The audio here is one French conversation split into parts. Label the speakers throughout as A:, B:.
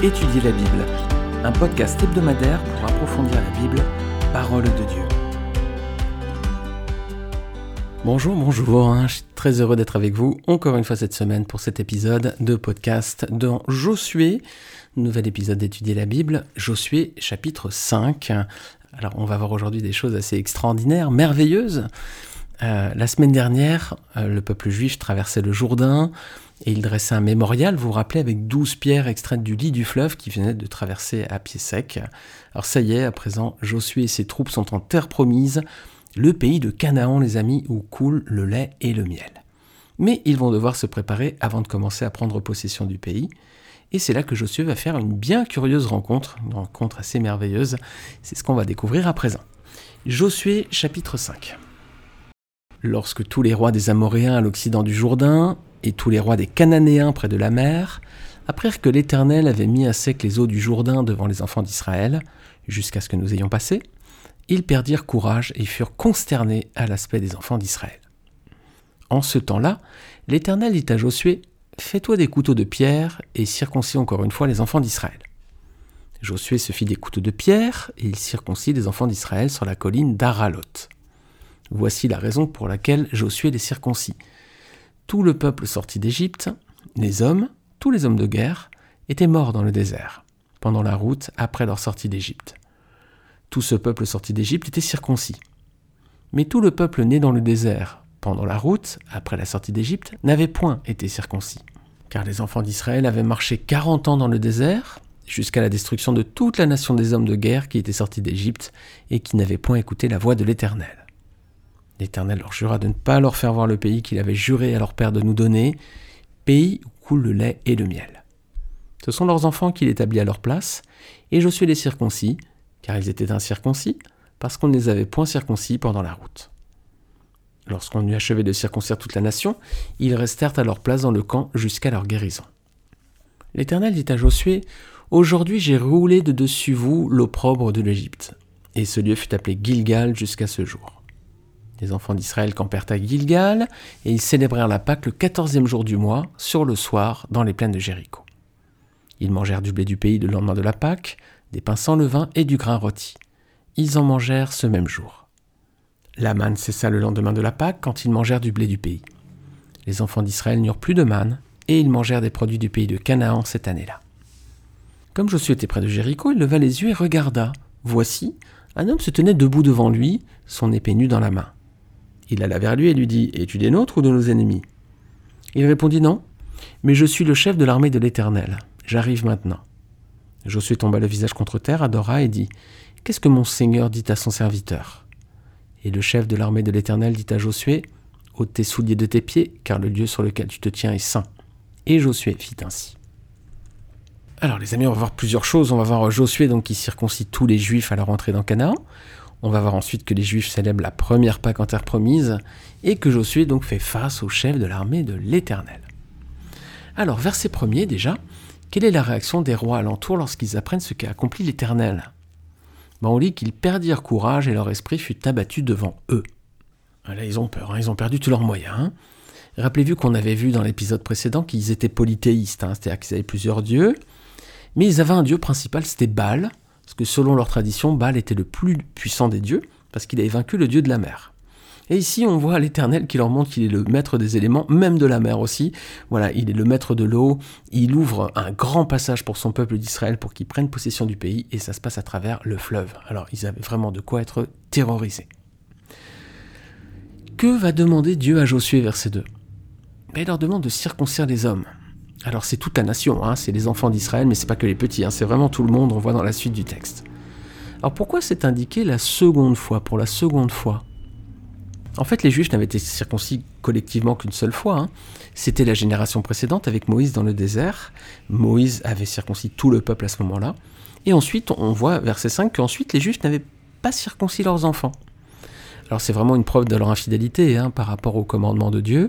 A: Étudier la Bible, un podcast hebdomadaire pour approfondir la Bible, parole de Dieu. Bonjour, bonjour, hein, je suis très heureux d'être avec vous encore une fois cette semaine pour cet épisode de podcast dans Josué, nouvel épisode d'Étudier la Bible, Josué chapitre 5. Alors on va voir aujourd'hui des choses assez extraordinaires, merveilleuses. Euh, la semaine dernière, euh, le peuple juif traversait le Jourdain, et il dressait un mémorial, vous vous rappelez, avec douze pierres extraites du lit du fleuve qui venaient de traverser à pied sec. Alors ça y est, à présent, Josué et ses troupes sont en terre promise, le pays de Canaan, les amis, où coule le lait et le miel. Mais ils vont devoir se préparer avant de commencer à prendre possession du pays. Et c'est là que Josué va faire une bien curieuse rencontre, une rencontre assez merveilleuse. C'est ce qu'on va découvrir à présent. Josué chapitre 5. Lorsque tous les rois des Amoréens à l'occident du Jourdain, et tous les rois des Cananéens près de la mer apprirent que l'Éternel avait mis à sec les eaux du Jourdain devant les enfants d'Israël, jusqu'à ce que nous ayons passé, ils perdirent courage et furent consternés à l'aspect des enfants d'Israël. En ce temps-là, l'Éternel dit à Josué, Fais-toi des couteaux de pierre et circoncis encore une fois les enfants d'Israël. Josué se fit des couteaux de pierre et il circoncit les enfants d'Israël sur la colline d'Aralot. Voici la raison pour laquelle Josué les circoncit tout le peuple sorti d'Égypte, les hommes, tous les hommes de guerre, étaient morts dans le désert, pendant la route après leur sortie d'Égypte. Tout ce peuple sorti d'Égypte était circoncis. Mais tout le peuple né dans le désert, pendant la route, après la sortie d'Égypte, n'avait point été circoncis. Car les enfants d'Israël avaient marché quarante ans dans le désert, jusqu'à la destruction de toute la nation des hommes de guerre qui étaient sortis d'Égypte et qui n'avaient point écouté la voix de l'Éternel. L'Éternel leur jura de ne pas leur faire voir le pays qu'il avait juré à leur père de nous donner, pays où coule le lait et le miel. Ce sont leurs enfants qu'il établit à leur place, et Josué les circoncis, car ils étaient incirconcis, parce qu'on ne les avait point circoncis pendant la route. Lorsqu'on eut achevé de circoncire toute la nation, ils restèrent à leur place dans le camp jusqu'à leur guérison. L'Éternel dit à Josué, Aujourd'hui j'ai roulé de dessus vous l'opprobre de l'Égypte. Et ce lieu fut appelé Gilgal jusqu'à ce jour. Les enfants d'Israël campèrent à Gilgal, et ils célébrèrent la Pâque le quatorzième jour du mois, sur le soir, dans les plaines de Jéricho. Ils mangèrent du blé du pays le lendemain de la Pâque, des pains sans levain et du grain rôti. Ils en mangèrent ce même jour. La manne cessa le lendemain de la Pâque quand ils mangèrent du blé du pays. Les enfants d'Israël n'eurent plus de manne, et ils mangèrent des produits du pays de Canaan cette année-là. Comme Josué était près de Jéricho, il leva les yeux et regarda. Voici, un homme se tenait debout devant lui, son épée nue dans la main. Il alla vers lui et lui dit Es-tu des nôtres ou de nos ennemis? Il répondit Non, mais je suis le chef de l'armée de l'Éternel. J'arrive maintenant. Josué tomba le visage contre terre, adora et dit Qu'est-ce que mon Seigneur dit à son serviteur? Et le chef de l'armée de l'Éternel dit à Josué ôte tes souliers de tes pieds, car le lieu sur lequel tu te tiens est saint. Et Josué fit ainsi. Alors les amis, on va voir plusieurs choses. On va voir Josué donc qui circoncie tous les Juifs à leur entrée dans Canaan. On va voir ensuite que les Juifs célèbrent la première Pâque en terre promise et que Josué donc fait face au chef de l'armée de l'Éternel. Alors, verset premier déjà, quelle est la réaction des rois alentours lorsqu'ils apprennent ce qu'a accompli l'Éternel? Ben, On lit qu'ils perdirent courage et leur esprit fut abattu devant eux. Ah, là, ils ont peur, hein, ils ont perdu tous leurs moyens. Hein. Rappelez-vous qu'on avait vu dans l'épisode précédent qu'ils étaient polythéistes, hein, c'est-à-dire qu'ils avaient plusieurs dieux, mais ils avaient un dieu principal, c'était Baal, parce que selon leur tradition, Baal était le plus puissant des dieux, parce qu'il avait vaincu le dieu de la mer. Et ici, on voit l'Éternel qui leur montre qu'il est le maître des éléments, même de la mer aussi. Voilà, il est le maître de l'eau. Il ouvre un grand passage pour son peuple d'Israël pour qu'ils prennent possession du pays, et ça se passe à travers le fleuve. Alors, ils avaient vraiment de quoi être terrorisés. Que va demander Dieu à Josué, verset 2 ben, Il leur demande de circoncire les hommes. Alors c'est toute la nation, hein, c'est les enfants d'Israël, mais c'est pas que les petits, hein, c'est vraiment tout le monde, on voit dans la suite du texte. Alors pourquoi c'est indiqué la seconde fois, pour la seconde fois? En fait, les Juifs n'avaient été circoncis collectivement qu'une seule fois. Hein. C'était la génération précédente avec Moïse dans le désert. Moïse avait circoncis tout le peuple à ce moment-là. Et ensuite, on voit, verset 5, qu'ensuite les Juifs n'avaient pas circoncis leurs enfants. Alors c'est vraiment une preuve de leur infidélité hein, par rapport au commandement de Dieu.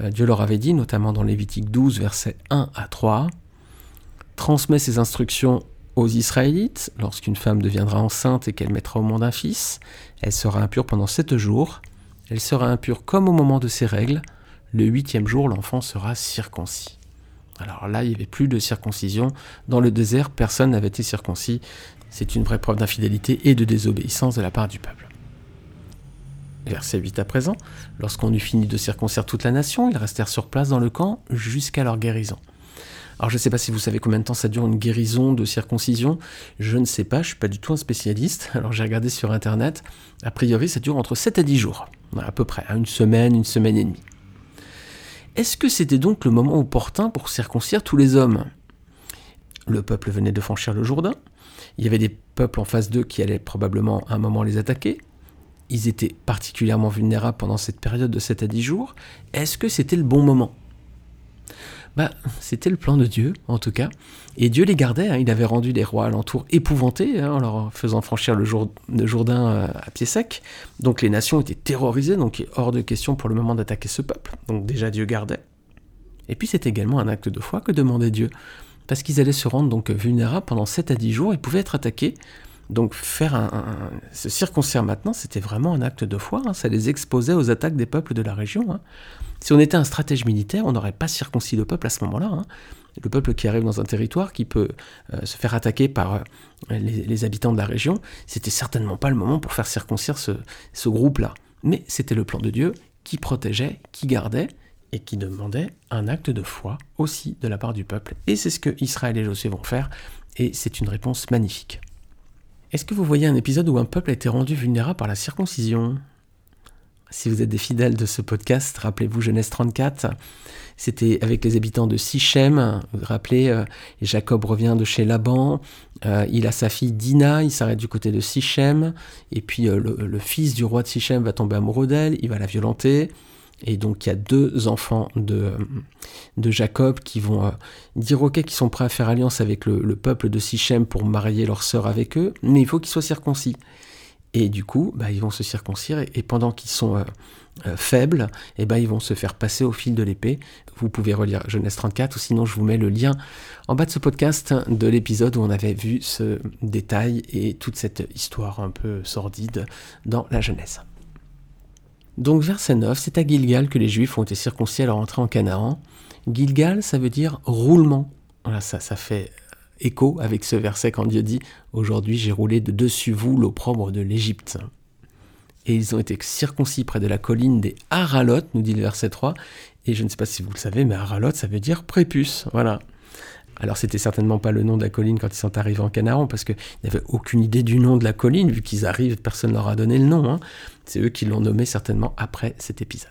A: Euh, Dieu leur avait dit, notamment dans Lévitique 12, versets 1 à 3, Transmets ces instructions aux Israélites, lorsqu'une femme deviendra enceinte et qu'elle mettra au monde un fils, elle sera impure pendant sept jours, elle sera impure comme au moment de ses règles, le huitième jour l'enfant sera circoncis. Alors là, il n'y avait plus de circoncision. Dans le désert, personne n'avait été circoncis. C'est une vraie preuve d'infidélité et de désobéissance de la part du peuple. Verset 8 à présent. Lorsqu'on eut fini de circoncire toute la nation, ils restèrent sur place dans le camp jusqu'à leur guérison. Alors je ne sais pas si vous savez combien de temps ça dure une guérison de circoncision. Je ne sais pas, je ne suis pas du tout un spécialiste. Alors j'ai regardé sur internet. A priori, ça dure entre 7 à 10 jours. À peu près, une semaine, une semaine et demie. Est-ce que c'était donc le moment opportun pour circoncire tous les hommes? Le peuple venait de franchir le Jourdain. Il y avait des peuples en face d'eux qui allaient probablement un moment les attaquer. Ils étaient particulièrement vulnérables pendant cette période de 7 à 10 jours. Est-ce que c'était le bon moment? Bah, c'était le plan de Dieu, en tout cas. Et Dieu les gardait. Hein. Il avait rendu les rois alentours épouvantés hein, en leur faisant franchir le, Jourdain euh, à pied sec. Donc les nations étaient terrorisées, donc hors de question pour le moment d'attaquer ce peuple. Donc déjà Dieu gardait. Et puis c'est également un acte de foi que demandait Dieu. Parce qu'ils allaient se rendre donc vulnérables pendant 7 à 10 jours, ils pouvaient être attaqués. Donc faire un, se circoncire maintenant, c'était vraiment un acte de foi. Hein. Ça les exposait aux attaques des peuples de la région. Si on était un stratège militaire, on n'aurait pas circoncis le peuple à ce moment-là. Hein. Le peuple qui arrive dans un territoire, qui peut euh, se faire attaquer par euh, les, habitants de la région, c'était certainement pas le moment pour faire circoncire ce, ce groupe-là. Mais c'était le plan de Dieu qui protégeait, qui gardait et qui demandait un acte de foi aussi de la part du peuple. Et c'est ce que Israël et Josué vont faire, et c'est une réponse magnifique. Est-ce que vous voyez un épisode où un peuple a été rendu vulnérable par la circoncision? Si vous êtes des fidèles de ce podcast, rappelez-vous Genèse 34, c'était avec les habitants de Sichem. Vous vous rappelez, euh, Jacob revient de chez Laban, euh, il a sa fille Dina, il s'arrête du côté de Sichem, et puis euh, le, fils du roi de Sichem va tomber amoureux d'elle, il va la violenter. Et donc il y a deux enfants de, de Jacob qui vont dire ok qu'ils sont prêts à faire alliance avec le, le peuple de Sichem pour marier leur sœur avec eux, mais il faut qu'ils soient circoncis. Et du coup, bah, ils vont se circoncire et, pendant qu'ils sont euh, euh, faibles, eh ben, ils vont se faire passer au fil de l'épée. Vous pouvez relire Genèse 34 ou sinon je vous mets le lien en bas de ce podcast de l'épisode où on avait vu ce détail et toute cette histoire un peu sordide dans la Genèse. Donc verset 9, c'est à Gilgal que les Juifs ont été circoncis à leur entrée en Canaan. Gilgal, ça veut dire roulement. Voilà, ça, ça fait écho avec ce verset quand Dieu dit Aujourd'hui j'ai roulé de dessus vous l'opprobre de l'Égypte. Et ils ont été circoncis près de la colline des Haralot, nous dit le verset 3. Et je ne sais pas si vous le savez, mais Haralot, ça veut dire prépuce. Voilà. Alors c'était certainement pas le nom de la colline quand ils sont arrivés en Canaan, parce qu'ils n'avaient aucune idée du nom de la colline, vu qu'ils arrivent, personne ne leur a donné le nom. Hein. C'est eux qui l'ont nommé certainement après cet épisode.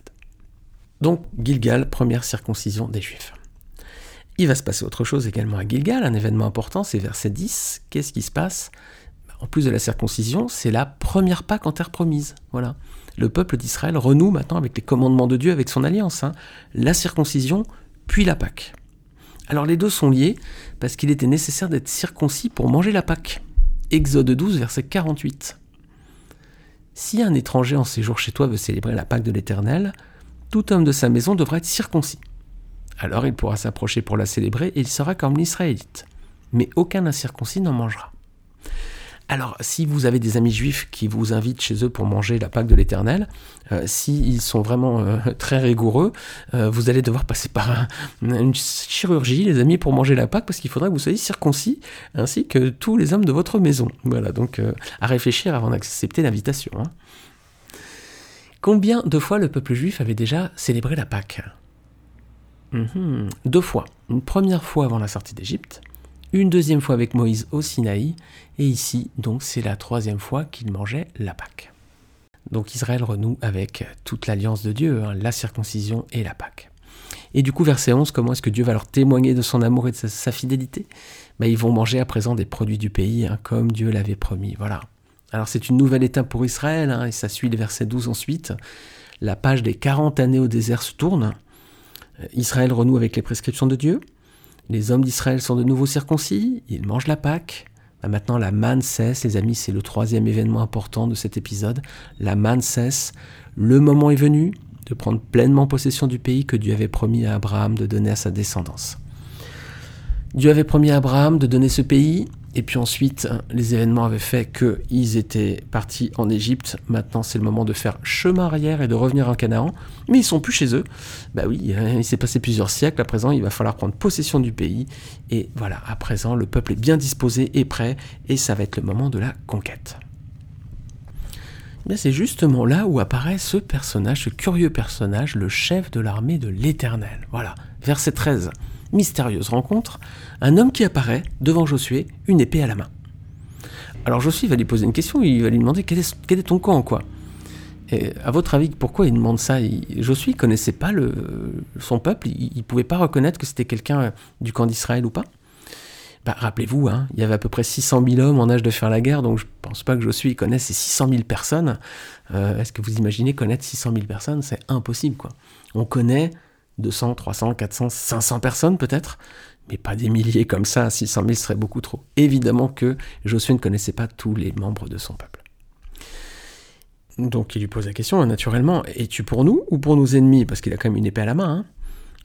A: Donc Gilgal, première circoncision des Juifs. Il va se passer autre chose également à Gilgal, un événement important, c'est verset 10. Qu'est-ce qui se passe? En plus de la circoncision, c'est la première Pâque en terre promise. Voilà. Le peuple d'Israël renoue maintenant avec les commandements de Dieu, avec son alliance. Hein. La circoncision, puis la Pâque. Alors les deux sont liés parce qu'il était nécessaire d'être circoncis pour manger la Pâque. Exode 12, verset 48. Si un étranger en séjour chez toi veut célébrer la Pâque de l'Éternel, tout homme de sa maison devra être circoncis. Alors il pourra s'approcher pour la célébrer et il sera comme l'Israélite. Mais aucun incirconcis n'en mangera. Alors, si vous avez des amis juifs qui vous invitent chez eux pour manger la Pâque de l'Éternel, euh, s'ils sont vraiment euh, très rigoureux, euh, vous allez devoir passer par une chirurgie, les amis, pour manger la Pâque, parce qu'il faudra que vous soyez circoncis, ainsi que tous les hommes de votre maison. Voilà, donc à réfléchir avant d'accepter l'invitation. Hein. Combien de fois le peuple juif avait déjà célébré la Pâque? Mhm. Deux fois. Une première fois avant la sortie d'Égypte, une deuxième fois avec Moïse au Sinaï, et ici, donc, c'est la troisième fois qu'il mangeait la Pâque. Donc Israël renoue avec toute l'alliance de Dieu, hein, la circoncision et la Pâque. Et du coup, verset 11, comment est-ce que Dieu va leur témoigner de son amour et de sa, fidélité? Ben, Ils vont manger à présent des produits du pays, hein, comme Dieu l'avait promis. Voilà. Alors c'est une nouvelle étape pour Israël, hein, et ça suit le verset 12 ensuite. La page des 40 années au désert se tourne, Israël renoue avec les prescriptions de Dieu. Les hommes d'Israël sont de nouveau circoncis. Ils mangent la Pâque. Bah, maintenant, la manne cesse, les amis, c'est le troisième événement important de cet épisode. La manne cesse. Le moment est venu de prendre pleinement possession du pays que Dieu avait promis à Abraham de donner à sa descendance. Dieu avait promis à Abraham de donner ce pays Et puis ensuite, les événements avaient fait qu'ils étaient partis en Égypte. Maintenant, c'est le moment de faire chemin arrière et de revenir en Canaan. Mais ils sont plus chez eux. Bah oui, hein, il s'est passé plusieurs siècles. À présent, il va falloir prendre possession du pays. Et voilà, à présent, le peuple est bien disposé et prêt. Et ça va être le moment de la conquête. c'est justement là où apparaît ce personnage, ce curieux personnage, le chef de l'armée de l'Éternel. Voilà, verset 13 mystérieuse rencontre, un homme qui apparaît devant Josué, une épée à la main. Alors Josué va lui poser une question, il va lui demander quel est, ton camp, quoi? Et à votre avis, pourquoi il demande ça? Josué ne connaissait pas son peuple, il ne pouvait pas reconnaître que c'était quelqu'un du camp d'Israël ou pas? Bah, Rappelez-vous, hein, il y avait à peu près 600 000 hommes en âge de faire la guerre, donc je ne pense pas que Josué connaisse ces 600 000 personnes. Euh, est-ce que vous imaginez connaître 600 000 personnes? C'est impossible. quoi. On connaît 200, 300, 400, 500 personnes peut-être, mais pas des milliers comme ça, 600 000 serait beaucoup trop. Évidemment que Josué ne connaissait pas tous les membres de son peuple. Donc il lui pose la question, naturellement, es-tu pour nous ou pour nos ennemis? Parce qu'il a quand même une épée à la main. Hein.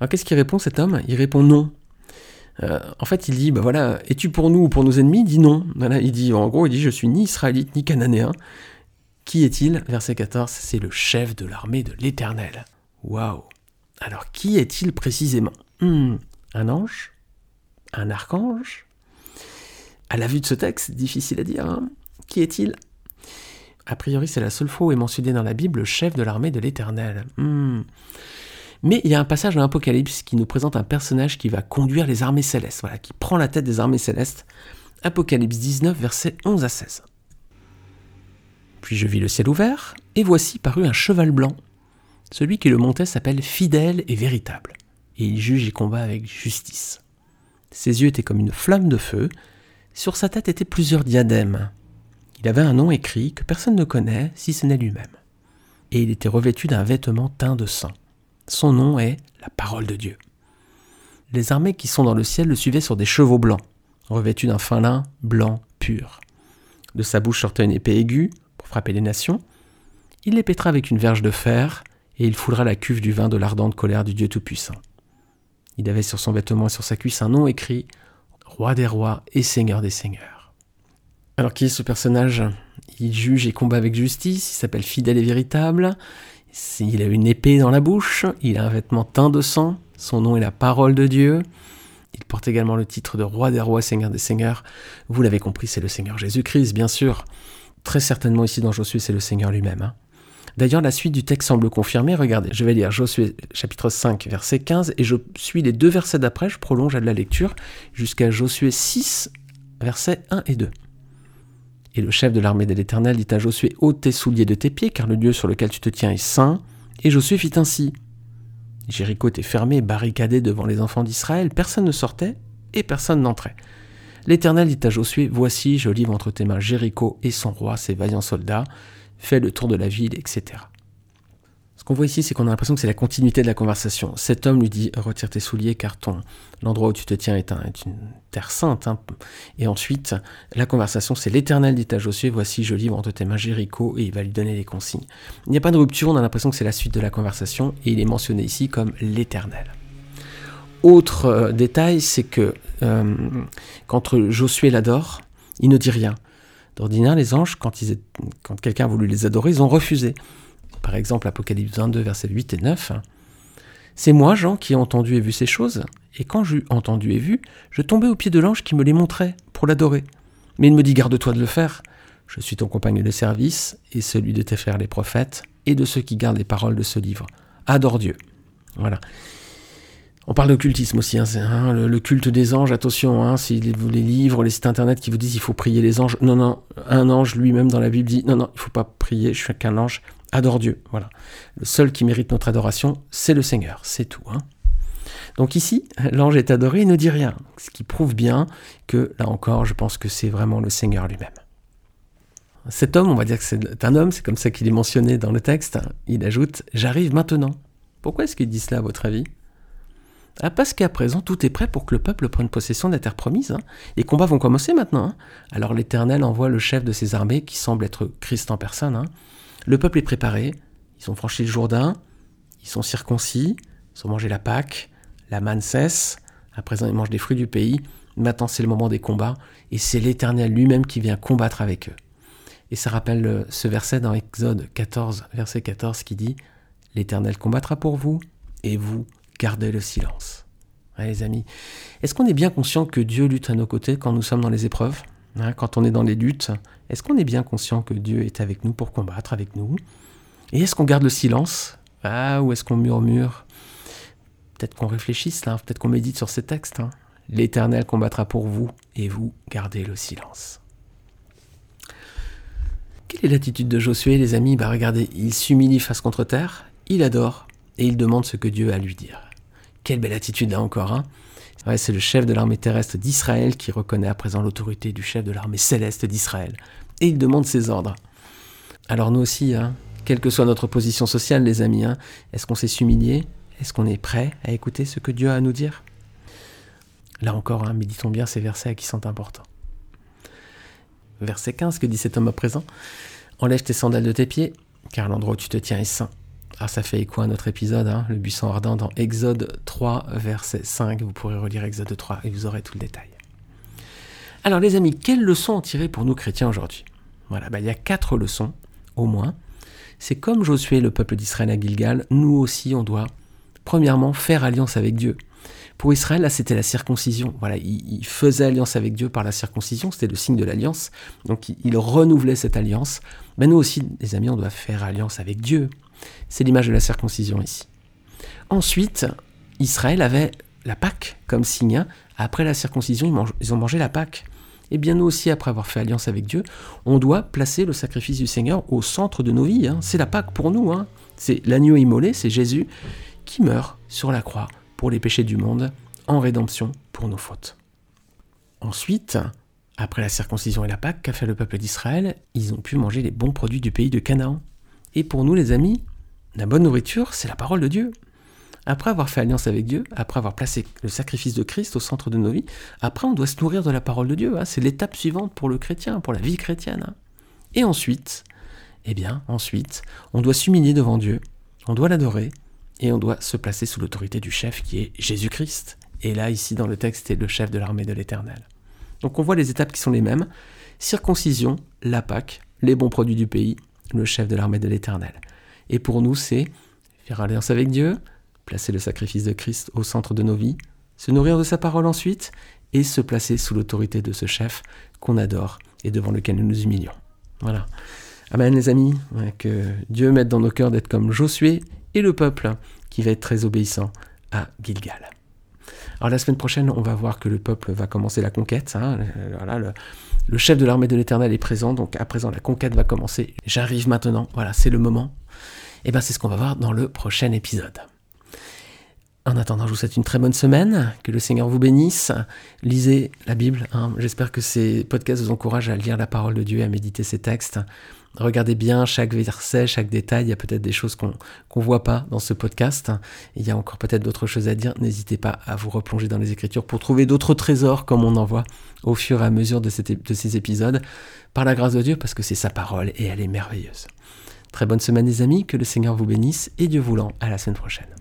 A: Alors qu'est-ce qu'il répond cet homme? Il répond non. Euh, en fait, il dit, bah voilà, es-tu pour nous ou pour nos ennemis? Il dit non. Il dit, en gros, il dit, je suis ni israélite ni cananéen. Qui est-il? Verset 14, c'est le chef de l'armée de l'Éternel. Waouh alors qui est-il précisément? Hmm, Un ange? Un archange? À la vue de ce texte, difficile à dire. Hein. qui est-il? A priori, c'est la seule fois où est mentionné dans la Bible le chef de l'armée de l'Éternel. Hmm. Mais il y a un passage dans l'Apocalypse qui nous présente un personnage qui va conduire les armées célestes, voilà, qui prend la tête des armées célestes. Apocalypse 19, versets 11 à 16. Puis je vis le ciel ouvert, et voici parut un cheval blanc celui qui le montait s'appelle fidèle et véritable, et il juge et combat avec justice. Ses yeux étaient comme une flamme de feu, sur sa tête étaient plusieurs diadèmes. Il avait un nom écrit que personne ne connaît si ce n'est lui-même. Et il était revêtu d'un vêtement teint de sang. Son nom est la parole de Dieu. Les armées qui sont dans le ciel le suivaient sur des chevaux blancs, revêtus d'un fin lin blanc pur. De sa bouche sortait une épée aiguë pour frapper les nations. Il les pétra avec une verge de fer, et il foulera la cuve du vin de l'ardente colère du Dieu Tout-Puissant. Il avait sur son vêtement et sur sa cuisse un nom écrit Roi des rois et Seigneur des seigneurs. Alors qui est ce personnage? Il juge et combat avec justice, il s'appelle fidèle et véritable, il a une épée dans la bouche, il a un vêtement teint de sang, son nom est la parole de Dieu, il porte également le titre de Roi des rois, Seigneur des seigneurs. Vous l'avez compris, c'est le Seigneur Jésus-Christ, bien sûr. Très certainement ici dans Josué, c'est le Seigneur lui-même. Hein. D'ailleurs, la suite du texte semble confirmer. Regardez, je vais lire Josué chapitre 5, verset 15, et je suis les deux versets d'après, je prolonge à la lecture jusqu'à Josué 6, versets 1 et 2. Et le chef de l'armée de l'Éternel dit à Josué, ôte tes souliers de tes pieds, car le lieu sur lequel tu te tiens est saint. Et Josué fit ainsi. Jéricho était fermé, barricadé devant les enfants d'Israël, personne ne sortait et personne n'entrait. L'Éternel dit à Josué, Voici, je livre entre tes mains Jéricho et son roi, ses vaillants soldats fait le tour de la ville, etc. Ce qu'on voit ici, c'est qu'on a l'impression que c'est la continuité de la conversation. Cet homme lui dit Retire tes souliers car ton, l'endroit où tu te tiens est, une terre sainte. Hein. Et ensuite, la conversation, c'est l'Éternel dit à Josué Voici, je livre entre tes mains Jéricho, et il va lui donner les consignes. Il n'y a pas de rupture, on a l'impression que c'est la suite de la conversation, et il est mentionné ici comme l'Éternel. Autre euh, détail, c'est que euh, quand Josué l'adore, il ne dit rien. D'ordinaire, les anges, quand, quelqu'un a voulu les adorer, ils ont refusé. Par exemple, Apocalypse 22, versets 8 et 9. C'est moi, Jean, qui ai entendu et vu ces choses, et quand j'eus entendu et vu, je tombais au pied de l'ange qui me les montrait pour l'adorer. Mais il me dit Garde-toi de le faire. Je suis ton compagnon de service, et celui de tes frères les prophètes, et de ceux qui gardent les paroles de ce livre. Adore Dieu. Voilà. On parle d'occultisme aussi, hein, hein, le, culte des anges, attention, hein, si les, les, livres, les sites internet qui vous disent il faut prier les anges, non, non, un ange lui-même dans la Bible dit non, non, il faut pas prier, je suis qu'un ange, adore Dieu, voilà. Le seul qui mérite notre adoration, c'est le Seigneur, c'est tout. Donc ici, l'ange est adoré, il ne dit rien, ce qui prouve bien que, là encore, je pense que c'est vraiment le Seigneur lui-même. Cet homme, on va dire que c'est un homme, c'est comme ça qu'il est mentionné dans le texte, il ajoute ⁇ J'arrive maintenant ⁇ Pourquoi est-ce qu'il dit cela à votre avis? Parce qu'à présent, tout est prêt pour que le peuple prenne possession de la terre promise. Hein. Les combats vont commencer maintenant. Hein. Alors l'Éternel envoie le chef de ses armées, qui semble être Christ en personne. Hein. Le peuple est préparé, ils ont franchi le Jourdain, ils sont circoncis, ils ont mangé la Pâque, la manne cesse, à présent ils mangent des fruits du pays. Maintenant, c'est le moment des combats, et c'est l'Éternel lui-même qui vient combattre avec eux. Et ça rappelle euh, ce verset dans Exode 14, verset 14, qui dit L'Éternel combattra pour vous, et vous gardez le silence. les amis, est-ce qu'on est bien conscient que Dieu lutte à nos côtés quand nous sommes dans les épreuves hein, Quand on est dans les luttes, est-ce qu'on est bien conscient que Dieu est avec nous pour combattre avec nous? Et est-ce qu'on garde le silence? Ah, ou est-ce qu'on murmure? Peut-être qu'on réfléchisse là, peut-être qu'on médite sur ces textes. Hein. L'Éternel combattra pour vous et vous gardez le silence. Quelle est l'attitude de Josué, les amis? Bah regardez, il s'humilie face contre terre, il adore et il demande ce que Dieu a à lui dire. Quelle belle attitude là encore, hein c'est le chef de l'armée terrestre d'Israël qui reconnaît à présent l'autorité du chef de l'armée céleste d'Israël. Et il demande ses ordres. Alors nous aussi, hein, quelle que soit notre position sociale, les amis, hein, est-ce qu'on sait s'humilier? Est-ce qu'on est prêt à écouter ce que Dieu a à nous dire? Là encore, méditons bien ces versets qui sont importants. Verset 15, que dit cet homme à présent? Enlève tes sandales de tes pieds, car l'endroit où tu te tiens est saint. Alors ah, ça fait écho à notre épisode, hein, le buisson ardent dans Exode 3, verset 5. Vous pourrez relire Exode 3 et vous aurez tout le détail. Alors les amis, quelles leçons en tirer pour nous chrétiens aujourd'hui? Voilà, bah, il y a quatre leçons, au moins. C'est comme Josué, le peuple d'Israël à Gilgal, nous aussi on doit, premièrement, faire alliance avec Dieu. Pour Israël, là, c'était la circoncision. Voilà, il, faisait alliance avec Dieu par la circoncision, c'était le signe de l'alliance. Donc, il, renouvelait cette alliance. Mais nous aussi, les amis, on doit faire alliance avec Dieu. C'est l'image de la circoncision ici. Ensuite, Israël avait la Pâque comme signe. Hein. Après la circoncision, ils, ont mangé la Pâque. Et bien nous aussi, après avoir fait alliance avec Dieu, on doit placer le sacrifice du Seigneur au centre de nos vies. Hein. C'est la Pâque pour nous. Hein. C'est l'agneau immolé, c'est Jésus qui meurt sur la croix pour les péchés du monde, en rédemption pour nos fautes. Ensuite, après la circoncision et la Pâque, qu'a fait le peuple d'Israël? Ils ont pu manger les bons produits du pays de Canaan. Et pour nous, les amis, la bonne nourriture, c'est la parole de Dieu. Après avoir fait alliance avec Dieu, après avoir placé le sacrifice de Christ au centre de nos vies, après on doit se nourrir de la parole de Dieu. Hein. C'est l'étape suivante pour le chrétien, pour la vie chrétienne. Hein. Et ensuite, eh bien, ensuite, on doit s'humilier devant Dieu, on doit l'adorer, et on doit se placer sous l'autorité du chef qui est Jésus-Christ. Et là, ici, dans le texte, c'est le chef de l'armée de l'Éternel. Donc on voit les étapes qui sont les mêmes. Circoncision, la Pâque, les bons produits du pays, le chef de l'armée de l'Éternel. Et pour nous, c'est faire alliance avec Dieu, placer le sacrifice de Christ au centre de nos vies, se nourrir de sa parole ensuite, et se placer sous l'autorité de ce chef qu'on adore et devant lequel nous nous humilions. Voilà. Amen les amis, que Dieu mette dans nos cœurs d'être comme Josué et le peuple qui va être très obéissant à Gilgal. Alors la semaine prochaine, on va voir que le peuple va commencer la conquête. Hein. Voilà, le, le chef de l'armée de l'Éternel est présent, donc à présent la conquête va commencer. J'arrive maintenant, voilà, c'est le moment. Et bien c'est ce qu'on va voir dans le prochain épisode. En attendant, je vous souhaite une très bonne semaine, que le Seigneur vous bénisse. Lisez la Bible. Hein. J'espère que ces podcasts vous encouragent à lire la parole de Dieu et à méditer ces textes. Regardez bien chaque verset, chaque détail. Il y a peut-être des choses qu'on ne voit pas dans ce podcast. Il y a encore peut-être d'autres choses à dire. N'hésitez pas à vous replonger dans les Écritures pour trouver d'autres trésors comme on en voit au fur et à mesure de ces épisodes. Par la grâce de Dieu, parce que c'est sa parole et elle est merveilleuse. Très bonne semaine les amis, que le Seigneur vous bénisse et Dieu voulant, à la semaine prochaine.